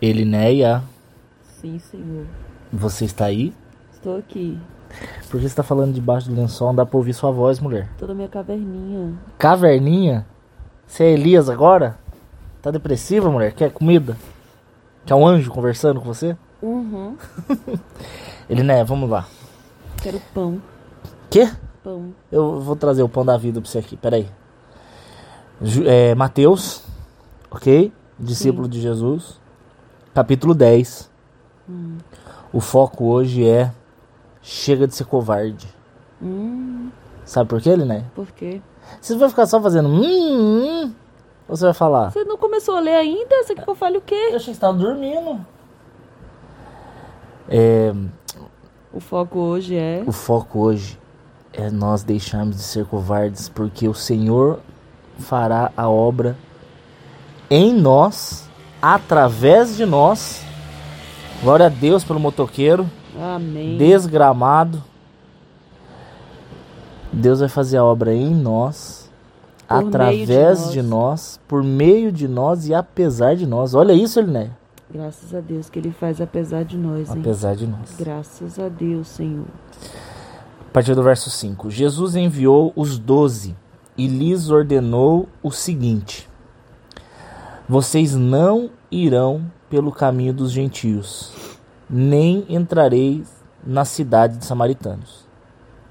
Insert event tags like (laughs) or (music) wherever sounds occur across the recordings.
Elinéia, Sim, Senhor. você está aí? Estou aqui. Por que você está falando debaixo do lençol? Não dá pra ouvir sua voz, mulher. Tô na minha caverninha. Caverninha? Você é Elias agora? Tá depressiva, mulher? Quer comida? Quer um anjo conversando com você? Uhum. (laughs) Elinéia, vamos lá. Quero pão. Quê? Pão. Eu vou trazer o pão da vida pra você aqui, peraí. Ju- É, Mateus, ok? Discípulo de Jesus. Capítulo 10. O foco hoje é Chega de ser covarde. Hum, Sabe por quê, né? por quê? Você vai ficar só fazendo hum, hum, ou você vai falar? Você não começou a ler ainda? Você quer que eu fale o quê? Eu achei que você tava dormindo. É, O foco hoje é. o foco hoje é nós deixarmos de ser covardes, porque o Senhor fará a obra em nós, através de nós. Glória a Deus pelo motoqueiro, Amém. desgramado. Deus vai fazer a obra em nós, Por meio de através nós. de nós, por meio de nós e apesar de nós. Olha isso, Eliné. Graças a Deus que Ele faz apesar de nós, hein? Apesar de nós. Graças a Deus, Senhor. A partir do verso 5. Jesus enviou os doze e lhes ordenou o seguinte: Vocês não irão pelo caminho dos gentios, nem entrareis na cidade de samaritanos.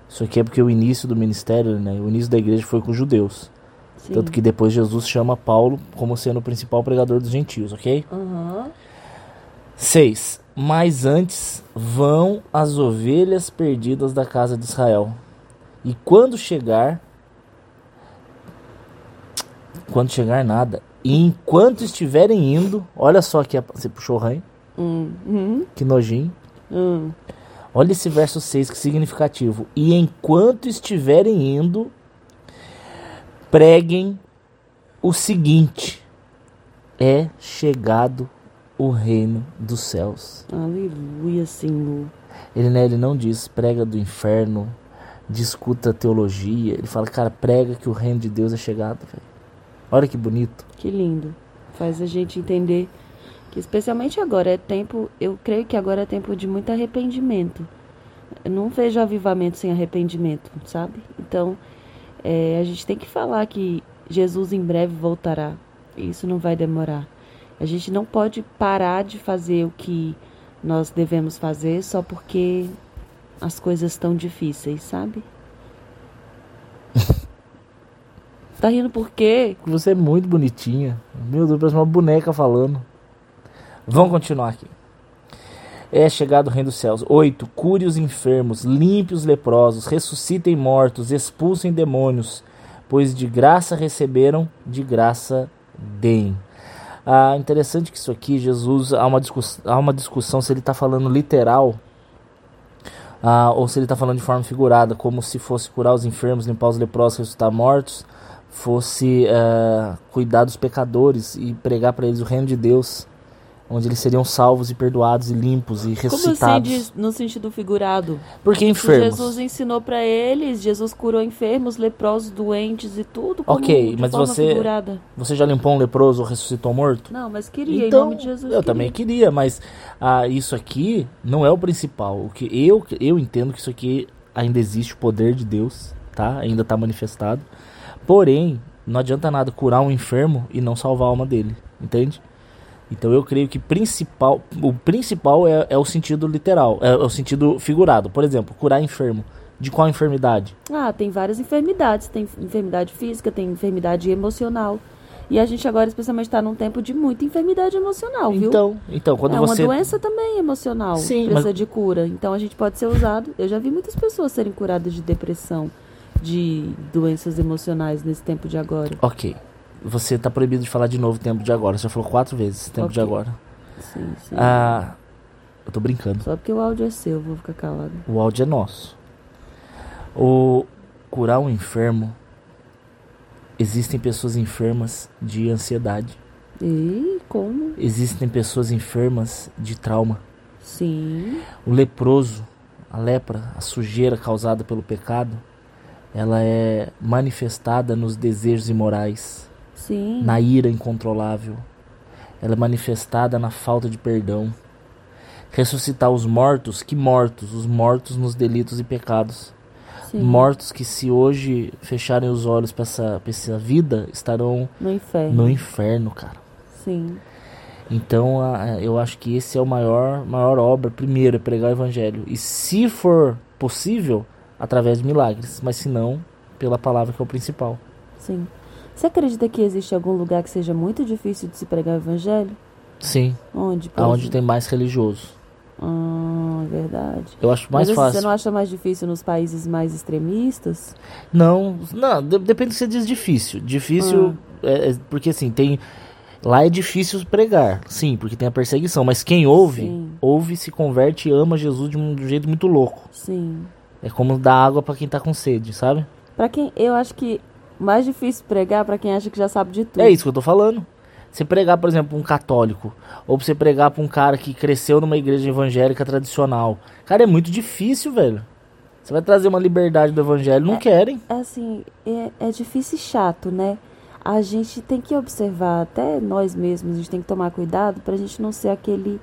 Isso aqui é porque o início do ministério, né, o início da igreja foi com os judeus. Sim. Tanto que depois Jesus chama Paulo como sendo o principal pregador dos gentios, ok? Aham. 6. Mas antes vão as ovelhas perdidas da casa de Israel. E quando chegar. Quando chegar nada. E enquanto estiverem indo. Olha só aqui. a- Você puxou o ranho. Hum. Hum. Que nojinho. Hum. Olha esse verso 6 que significativo. E enquanto estiverem indo. Preguem o seguinte: É chegado o reino dos céus. Aleluia, Senhor. Ele, né, ele não diz prega do inferno, discuta teologia. Ele fala, cara, prega que o reino de Deus é chegado, velho. Olha que bonito. Que lindo. Faz a gente entender que, especialmente agora, é tempo. Eu creio que agora é tempo de muito arrependimento. Eu não vejo avivamento sem arrependimento, sabe? Então, é, a gente tem que falar que Jesus em breve voltará. E Isso não vai demorar. A gente não pode parar de fazer o que nós devemos fazer só porque as coisas estão difíceis, sabe? Tá rindo por quê? Você é muito bonitinha. Meu Deus, parece uma boneca falando. Vamos continuar aqui. É chegado o reino dos céus. 8. Cure os enfermos, limpe os leprosos, ressuscitem mortos, expulsem demônios, pois de graça receberam, de graça deem. Ah, interessante que isso aqui, Jesus, há uma, discuss há uma discussão se ele está falando literal ah, ou se ele está falando de forma figurada, como se fosse curar os enfermos, limpar os leprosos, ressuscitar mortos, fosse ah, cuidar dos pecadores e pregar para eles o reino de Deus, onde eles seriam salvos e perdoados e limpos e Como assim, ressuscitados. diz- no sentido figurado? Porque Que enfermos. Jesus ensinou pra eles, Jesus curou enfermos, leprosos, doentes e tudo. Como Ok, mas você- Figurada. Você já limpou um leproso ou ressuscitou um morto? Não, mas queria, em Então, nome de Jesus. eu queria. também queria, mas ah, isso aqui não é o principal. O que eu, eu entendo que isso aqui ainda existe o poder de Deus, tá? Ainda está manifestado. Porém, não adianta nada curar um enfermo e não salvar a alma dele, entende? Então eu creio que principal, o principal é, é o sentido literal, é, é o sentido figurado. Por exemplo, curar enfermo. De qual enfermidade? Ah, tem várias enfermidades. Tem enfermidade física, tem enfermidade emocional. E a gente agora, especialmente, está num tempo de muita enfermidade emocional, viu? Então, então quando é você uma doença também emocional. Sim, precisa mas- de cura. Então a gente pode ser usado. Eu já vi muitas pessoas serem curadas de depressão, de doenças emocionais nesse tempo de agora. Ok. Você tá proibido de falar de novo tempo de agora. Você já falou quatro vezes tempo de Ok. agora. Sim, sim. Ah, eu tô brincando. Só porque o áudio é seu, eu vou ficar calado. O áudio é nosso. O curar um enfermo. Existem pessoas enfermas de ansiedade. E como? Existem pessoas enfermas de trauma. Sim. O leproso, a lepra, a sujeira causada pelo pecado, ela é manifestada nos desejos imorais, Sim. na ira incontrolável. ela é manifestada na falta de perdão. Ressuscitar os mortos, que mortos? Os mortos nos delitos e pecados. Sim. Mortos que, se hoje fecharem os olhos para essa, pra essa vida, estarão No inferno. no inferno, cara. Sim. Então, a- eu acho que esse é o maior, maior obra. Primeiro, é pregar o evangelho. E se for possível, através de milagres. Mas se não, pela palavra que é o principal. Sim. Você acredita que existe algum lugar que seja muito difícil de se pregar o evangelho? Sim, Onde? aonde tem mais religioso. Ah, é verdade. Eu acho mais Mas fácil. você não acha mais difícil nos países mais extremistas? Não, não, de- depende do que você diz difícil. Difícil, é, é, porque assim, tem. Lá é difícil pregar, sim, porque tem a perseguição. Mas quem ouve, Sim. ouve, se converte e ama Jesus de um, de um jeito muito louco. Sim. É como dar água pra quem tá com sede, sabe? Pra quem, eu acho que mais difícil pregar pra quem acha que já sabe de tudo. É isso que eu tô falando. Você pregar, por exemplo, pra um católico, ou pra você pregar pra um cara que cresceu numa igreja evangélica tradicional. Cara, é muito difícil, velho. Você vai trazer uma liberdade do evangelho, não querem. É assim, é, é difícil e chato, né? A gente tem que observar, até nós mesmos, a gente tem que tomar cuidado pra gente não ser aquele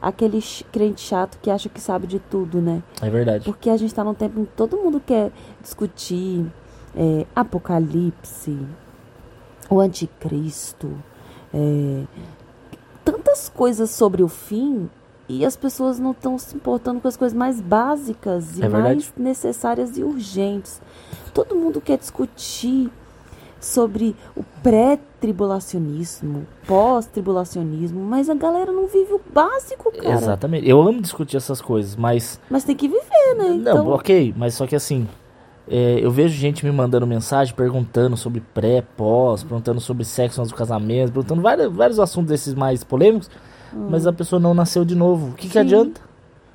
aquele crente chato que acha que sabe de tudo, né? É verdade. Porque a gente tá num tempo em que todo mundo quer discutir é, Apocalipse, o Anticristo, é, tantas coisas sobre o fim e as pessoas não estão se importando com as coisas mais básicas e É mais necessárias e urgentes. Todo mundo quer discutir sobre o pré-tribulacionismo, pós-tribulacionismo, mas a galera não vive o básico, cara. Exatamente. Eu amo discutir essas coisas, mas. Mas tem que viver, né? Não, Então, ok, mas só que assim. é, eu vejo gente me mandando mensagem perguntando sobre pré, pós, perguntando sobre sexo antes do casamento, perguntando vários, vários assuntos desses mais polêmicos, mas a pessoa não nasceu de novo. O que, que adianta?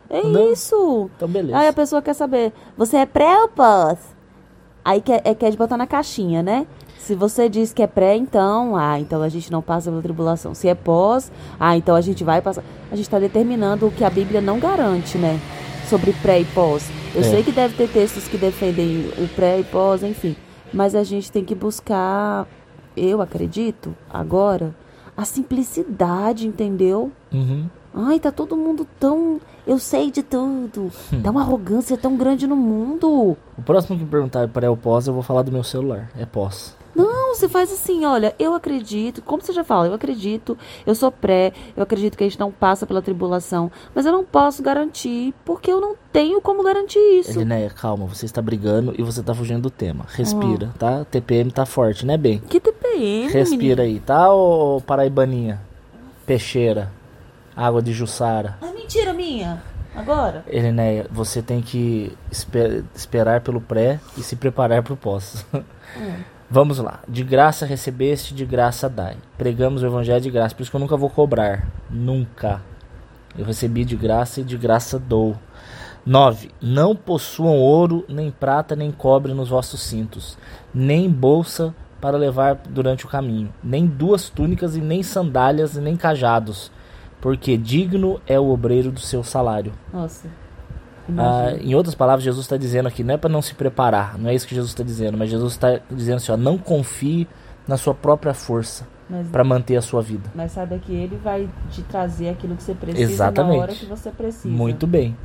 é Não. isso. Então, beleza. Aí a pessoa quer saber, você é pré ou pós? Aí quer, é, quer de botar na caixinha, né? Se você diz que é pré, então, ah, então a gente não passa pela tribulação. Se é pós, ah, então a gente vai passar. A gente está determinando o que a Bíblia não garante, né? Sobre pré e pós. Eu É. sei que deve ter textos que defendem o pré e pós, enfim. Mas a gente tem que buscar, eu acredito, agora, a simplicidade, entendeu? Uhum. Ai, tá todo mundo tão. Eu sei de tudo. Dá (laughs) uma arrogância tão grande no mundo. O próximo que perguntar pré ou pós, eu vou falar do meu celular. É pós. Não, você faz assim, olha, eu acredito, como você já fala, eu acredito, eu sou pré, eu acredito que a gente não passa pela tribulação, mas eu não posso garantir, porque eu não tenho como garantir isso. Elinéia, calma, você está brigando e você está fugindo do tema. Respira, tá? TPM tá forte, né, bem? Que TPM, Respira aí, tá, ô paraibaninha? Peixeira. Água de Jussara. É mentira minha. Agora? Elinéia, você tem que espe- esperar pelo pré e se preparar para o pós. Vamos lá. De graça recebeste, de graça dai. Pregamos o evangelho de graça, por isso que eu nunca vou cobrar. Nunca. Eu recebi de graça e de graça dou. 9. Não possuam ouro, nem prata, nem cobre nos vossos cintos, nem bolsa para levar durante o caminho, nem duas túnicas e nem sandálias e nem cajados, porque digno é o obreiro do seu salário. Nossa. Ah, em outras palavras, Jesus está dizendo aqui, não é para não se preparar, não é isso que Jesus está dizendo, mas Jesus está dizendo assim, ó, não confie na sua própria força para manter a sua vida. mas saiba que ele vai te trazer aquilo que você precisa Exatamente. na hora que você precisa. Muito bem,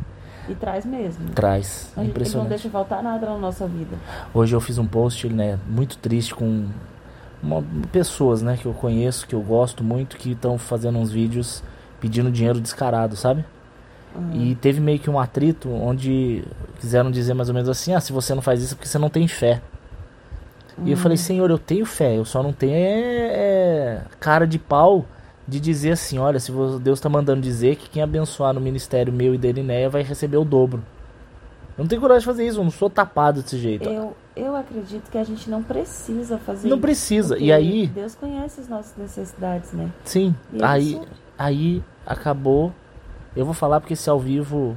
E traz mesmo. traz, A gente- Ele não impressionante. deixa faltar nada na nossa vida. Hoje eu fiz um post, né, muito triste com uma- pessoas, né, que eu conheço, que eu gosto muito, que estão fazendo uns vídeos pedindo dinheiro descarado, sabe? E teve meio que um atrito onde quiseram dizer mais ou menos assim: ah, se você não faz isso é porque você não tem fé. E eu falei: Senhor, eu tenho fé, eu só não tenho é, é, cara de pau de dizer assim: olha, se Deus está mandando dizer que quem abençoar no ministério meu e da Elinéia vai receber o dobro. Eu não tenho coragem de fazer isso, eu não sou tapado desse jeito. Eu, eu acredito que a gente não precisa fazer Não isso, precisa. porque E aí, Deus conhece as nossas necessidades, né? sim, E aí, isso- aí acabou. Eu vou falar porque esse ao vivo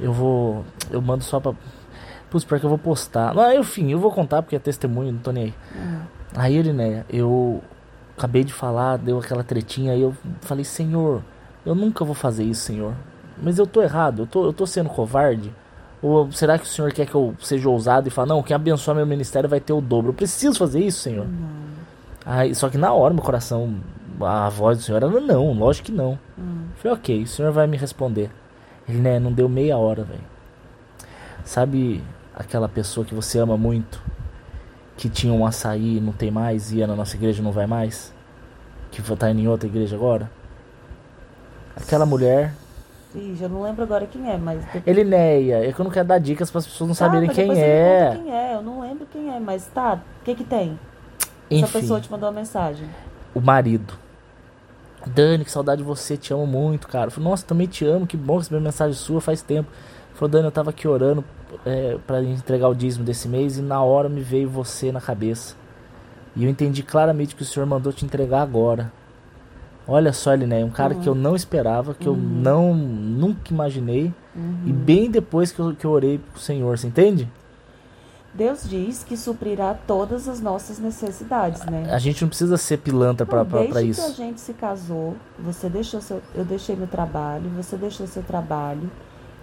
eu vou. Eu mando só pra. Putz, pior que eu vou postar. Não, enfim, eu vou contar porque é testemunho, não tô nem aí. Aí, Elinéia, eu acabei de falar, deu aquela tretinha, aí eu falei, Senhor, eu nunca vou fazer isso, Senhor. Mas eu tô errado, eu tô, eu tô sendo covarde? Ou será que o Senhor quer que eu seja ousado e fale, não, quem abençoar meu ministério vai ter o dobro? Eu preciso fazer isso, Senhor. Aí, só que na hora meu coração a voz do senhor era não, lógico que não. Hum. Falei, ok, o senhor vai me responder. Ele, né, não deu meia hora, velho. Sabe aquela pessoa que você ama muito, que tinha um açaí e não tem mais, ia na nossa igreja e não vai mais? Que tá indo em outra igreja agora? Aquela mulher. Ih, já não lembro agora quem é, mas. depois- Elineia, é que eu não quero dar dicas para as pessoas não Tá, saberem quem é. quem é, eu não lembro quem é, mas tá, o que que tem? Enfim, Essa pessoa te mandou uma mensagem. o marido. Dani, que saudade de você, te amo muito, cara. Eu falei, nossa, também te amo, que bom receber mensagem sua faz tempo. Ele Falou, Dani, eu tava aqui orando é, para entregar o dízimo desse mês e na hora me veio você na cabeça. E eu entendi claramente que o senhor mandou te entregar agora. Olha só, Eliné, um cara que eu não esperava, que eu não nunca imaginei. E bem depois que eu, que eu orei pro Senhor, você entende? Deus diz que suprirá todas as nossas necessidades, né? A gente não precisa ser pilantra pra, Não, pra, desde que isso. a gente se casou, você deixou seu, eu deixei meu trabalho, você deixou seu trabalho,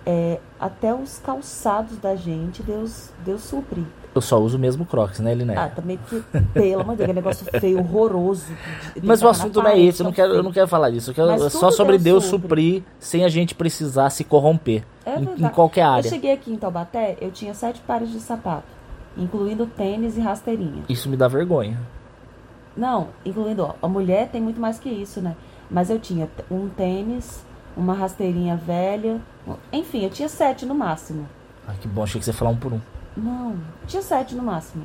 é, até os calçados da gente, Deus, Deus supre. Eu só uso o mesmo Crocs, né, Eliné? Ah, também porque, pelo amor de Deus, aquele negócio feio, horroroso. de- (laughs) de Mas o assunto não é esse, eu não quero, eu não quero falar disso. Eu quero é só sobre Deus Deus suprir sem a gente precisar se corromper. É em, em qualquer Eu área. cheguei aqui em Taubaté, eu tinha sete pares de sapato, incluindo tênis e rasteirinha. Isso me dá vergonha. Não, incluindo, ó, a mulher tem muito mais que isso, né? Mas eu tinha um tênis, uma rasteirinha velha, enfim, eu tinha sete no máximo. Ai, que bom, achei que você ia falar um por um. Não, tinha sete no máximo.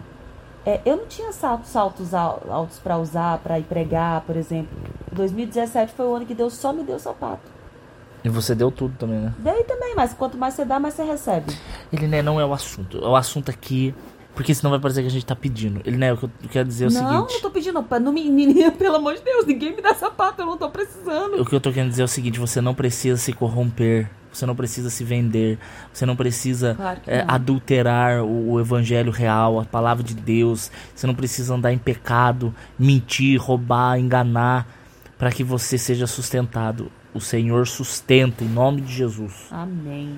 É, eu não tinha saltos, saltos al- altos pra usar, pra ir pregar, por exemplo. 2017 foi o ano que Deus só me deu sapato. E você deu tudo também, né? Dei também, mas quanto mais você dá, mais você recebe. Ele né, não é o assunto. É o assunto aqui. Porque senão vai parecer que a gente tá pedindo. Ele né, o que eu quero dizer é o não, seguinte. não tô pedindo, pra- não me, (laughs) menina, pelo amor de Deus, ninguém me dá sapato, eu não tô precisando. O que eu tô querendo dizer é o seguinte: você não precisa se corromper. Você não precisa se vender. Você não precisa Claro é, não. adulterar o, o evangelho real, a palavra de Deus. Você não precisa andar em pecado, mentir, roubar, enganar, para que você seja sustentado. O Senhor sustenta em nome de Jesus. Amém.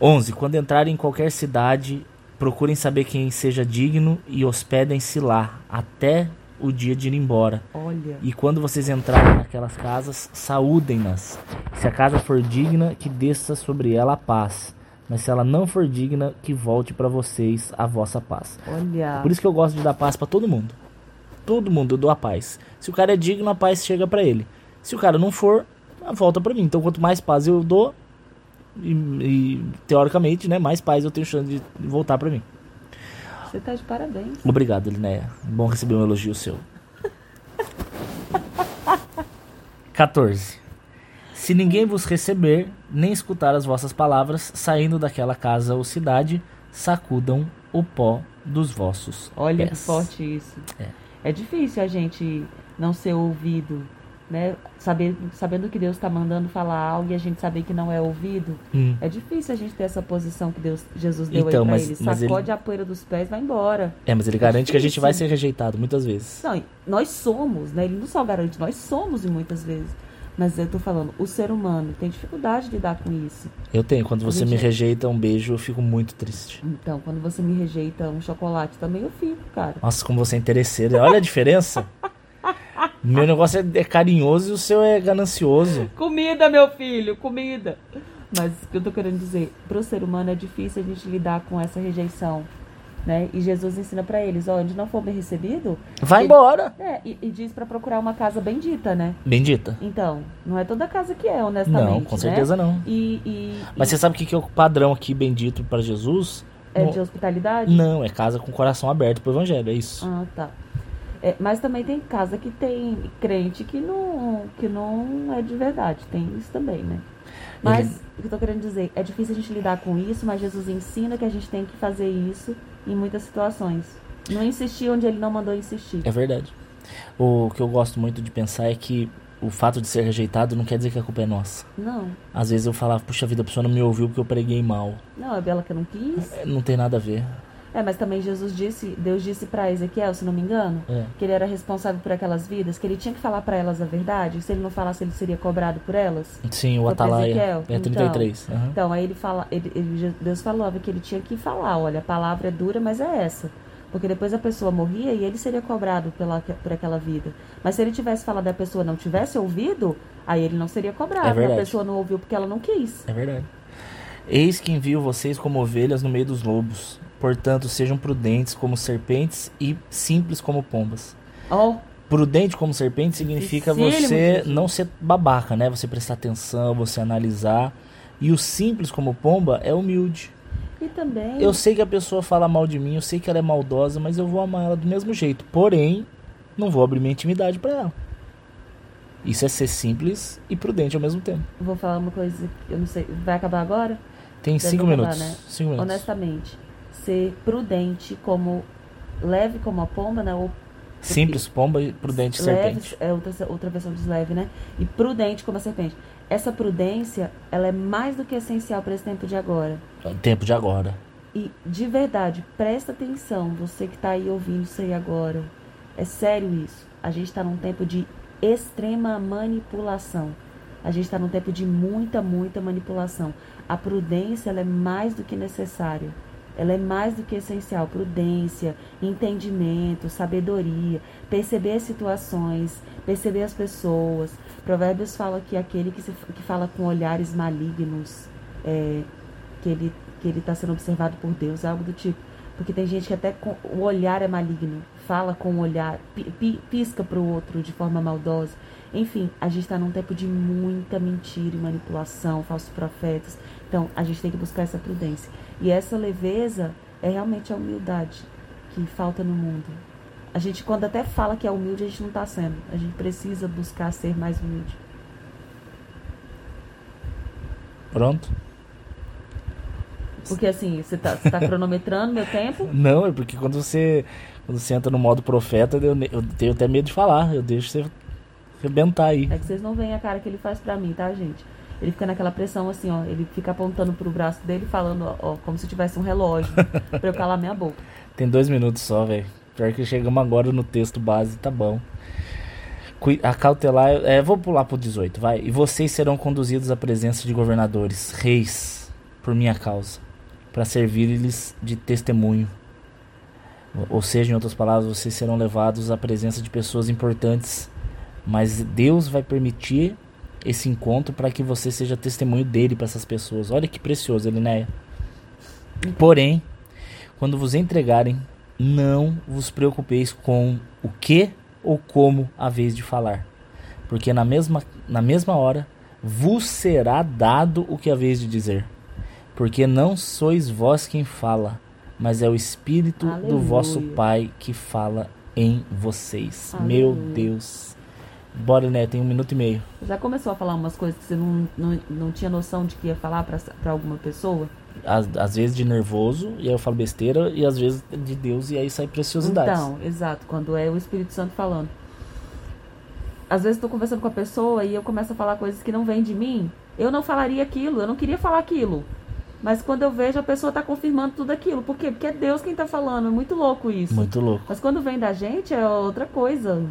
11. Quando entrarem em qualquer cidade, procurem saber quem seja digno e hospedem-se lá até o dia de ir embora. Olha. E quando vocês entrarem naquelas casas, saúdem-nas. Se a casa for digna, que desça sobre ela a paz. Mas se ela não for digna, que volte para vocês a vossa paz. Olha. Por isso que eu gosto de dar paz para todo mundo. Todo mundo eu dou a paz. Se o cara é digno, a paz chega para ele. Se o cara não for, volta para mim. Então quanto mais paz eu dou, e, e, teoricamente, né, mais paz eu tenho chance de voltar para mim. Você tá de parabéns. Obrigado, Linéia. Bom receber um elogio seu. 14. Se ninguém vos receber, nem escutar as vossas palavras, saindo daquela casa ou cidade, sacudam o pó dos vossos Olha que pés. forte isso. É. É difícil a gente não ser ouvido, né? Saber, sabendo que Deus está mandando falar algo e a gente saber que não é ouvido. Hum. É difícil a gente ter essa posição que Deus, Jesus deu Então, aí pra mas- ele. mas ele- Sacode a poeira dos pés, vai embora. É, mas ele garante que a gente difícil. vai ser rejeitado muitas vezes. Não, nós somos, né? Ele não só garante, nós somos e muitas vezes. Mas eu tô falando, o ser humano tem dificuldade de lidar com isso. Eu tenho. Quando você gente- me rejeita um beijo, eu fico muito triste. Então, quando você me rejeita um chocolate também, eu fico, cara. Nossa, como você é interesseiro. Olha a diferença. (laughs) Meu negócio é, é carinhoso e o seu é ganancioso. Comida, meu filho, comida. Mas o que eu tô querendo dizer, pro ser humano é difícil a gente lidar com essa rejeição, né? E Jesus ensina pra eles, ó, onde não for bem recebido, Vai Ele- embora. é, e, e diz pra procurar uma casa bendita, né? Bendita. Então, não é toda casa que é, honestamente, Não, com né? certeza não. E, e- Mas você sabe o que que é o padrão aqui bendito para Jesus? é Não- de hospitalidade? Não, é casa com coração aberto pro evangelho, é isso. Ah, tá. É, mas também tem casa que tem crente que não, que não é de verdade. Tem isso também, né? Mas Ele- o que eu tô querendo dizer, é difícil a gente lidar com isso, mas Jesus ensina que a gente tem que fazer isso em muitas situações. Não insistir onde ele não mandou insistir. É verdade. O que eu gosto muito de pensar é que o fato de ser rejeitado não quer dizer que a culpa é nossa. Não, Às vezes eu falava, puxa vida, a pessoa não me ouviu porque eu preguei mal. não, é Bela que eu não quis. É, Não tem nada a ver. É, mas também Jesus disse, Deus disse pra Ezequiel, se não me engano, É. que ele era responsável por aquelas vidas, que ele tinha que falar pra elas a verdade, se ele não falasse, ele seria cobrado por elas. Sim, o Foi Atalaia. Ezequiel? É 33. aham. Então, aí ele fala, ele- ele- Deus falava que ele tinha que falar, olha, a palavra é dura, mas é essa. Porque depois a pessoa morria e ele seria cobrado pela, por aquela vida. Mas se ele tivesse falado e a pessoa não tivesse ouvido, aí ele não seria cobrado. É verdade. a pessoa não ouviu porque ela não quis. É verdade. Eis que envio vocês como ovelhas no meio dos lobos. Portanto, sejam prudentes como serpentes e simples como pombas. Oh, Prudente como serpente significa você não ser babaca, né? Você prestar atenção, você analisar. E o simples como pomba é humilde. e também. Eu sei que a pessoa fala mal de mim, eu sei que ela é maldosa, mas eu vou amar ela do mesmo jeito. Porém, não vou abrir minha intimidade pra ela. Isso é ser simples e prudente ao mesmo tempo. Vou falar uma coisa que eu não sei. Vai acabar agora? Tem Deve cinco acabar, minutos. né? Cinco minutos. Honestamente. Ser prudente como. Leve como a pomba, né? Ou Simples, pomba e prudente leve, serpente. é outra, outra versão de leve, né? E prudente como a serpente. Essa prudência, ela é mais do que essencial para esse tempo de agora. Tempo de agora. E de verdade, presta atenção, você que tá aí ouvindo isso aí agora. É sério isso. A gente tá num tempo de extrema manipulação. A gente tá num tempo de muita, muita manipulação. A prudência, ela é mais do que necessária. Ela é mais do que essencial. Prudência, entendimento, sabedoria, perceber as situações, perceber as pessoas. Provérbios fala que aquele que, se, que fala com olhares malignos, é, que ele que ele está sendo observado por Deus, algo do tipo. Porque tem gente que até com, o olhar é maligno, fala com o olhar, pi, pi, pisca para o outro de forma maldosa. Enfim, a gente está num tempo de muita mentira e manipulação, falsos profetas. Então, a gente tem que buscar essa prudência. E essa leveza é realmente a humildade que falta no mundo. A gente, quando até fala que é humilde, a gente não está sendo. A gente precisa buscar ser mais humilde. Pronto? Porque assim, você está tá cronometrando meu tempo? (laughs) Não, é porque quando você, quando você entra no modo profeta, eu, eu tenho até medo de falar. Eu deixo você arrebentar aí. É que vocês não veem a cara que ele faz pra mim, tá, gente? Ele fica naquela pressão assim, ó. Ele fica apontando pro braço dele, falando, ó, ó, como se tivesse um relógio pra eu calar minha boca. (laughs) Tem dois minutos só, velho. Pior que chegamos agora no texto base, tá bom. A cautelar, é, vou pular pro 18, vai. E vocês serão conduzidos à presença de governadores, reis, por minha causa, para servir-lhes de testemunho. Ou seja, em outras palavras, vocês serão levados à presença de pessoas importantes, mas Deus vai permitir esse encontro para que você seja testemunho dele para essas pessoas. Olha que precioso, Elinéia. Porém, quando vos entregarem, não vos preocupeis com o que ou como a vez de falar, porque na mesma, na mesma hora vos será dado o que a vez de dizer, porque não sois vós quem fala, mas é o Espírito do Aleluia. vosso Pai que fala em vocês. Meu Aleluia. Deus. Bora, né? Tem um minuto e meio. Já começou a falar umas coisas que você não, não, não tinha noção de que ia falar pra, pra alguma pessoa? Às, às vezes de nervoso, e aí eu falo besteira, e às vezes de Deus, e aí sai preciosidades. Então, exato, quando é o Espírito Santo falando. Às vezes estou conversando com a pessoa e eu começo a falar coisas que não vêm de mim. Eu não falaria aquilo, eu não queria falar aquilo. Mas quando eu vejo, a pessoa está confirmando tudo aquilo. Por quê? Porque é Deus quem está falando. É muito louco isso. Muito louco. Mas quando vem da gente é outra coisa.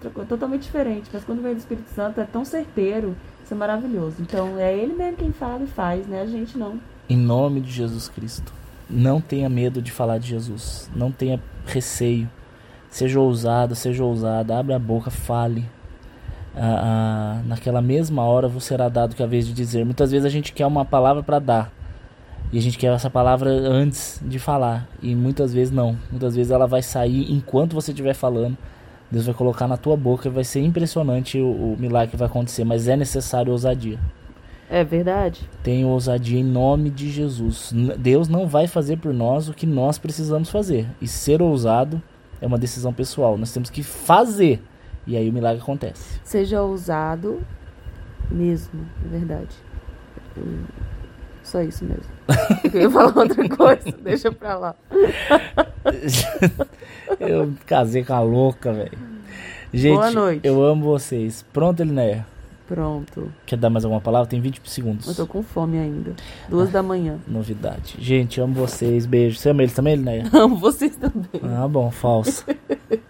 Outra coisa totalmente diferente. Mas quando vem do Espírito Santo é tão certeiro. Isso é maravilhoso. Então é ele mesmo quem fala e faz, né? A gente não. Em nome de Jesus Cristo. Não tenha medo de falar de Jesus. Não tenha receio. Seja ousado, seja ousada. Abre a boca, fale. Ah, ah, naquela mesma hora vos será dado que a vez de dizer. Muitas vezes a gente quer uma palavra para dar. E a gente quer essa palavra antes de falar. E muitas vezes não. Muitas vezes ela vai sair enquanto você estiver falando. Deus vai colocar na tua boca e vai ser impressionante o, o milagre que vai acontecer. Mas é necessário ousadia. É verdade. Tenha ousadia em nome de Jesus. Deus não vai fazer por nós o que nós precisamos fazer. E ser ousado é uma decisão pessoal. Nós temos que fazer. E aí o milagre acontece. Seja ousado mesmo, é verdade. Só isso mesmo. Eu ia falar outra coisa, (laughs) deixa pra lá. (laughs) eu casei com a louca, velho. Gente, Boa noite. eu amo vocês. Pronto, Elinéia? Pronto. Quer dar mais alguma palavra? Tem 20 segundos. Eu tô com fome ainda. Duas da manhã. Novidade. Gente, amo vocês. Beijo. Você ama eles também, Elinéia? (laughs) Amo vocês também. Ah, bom, falso.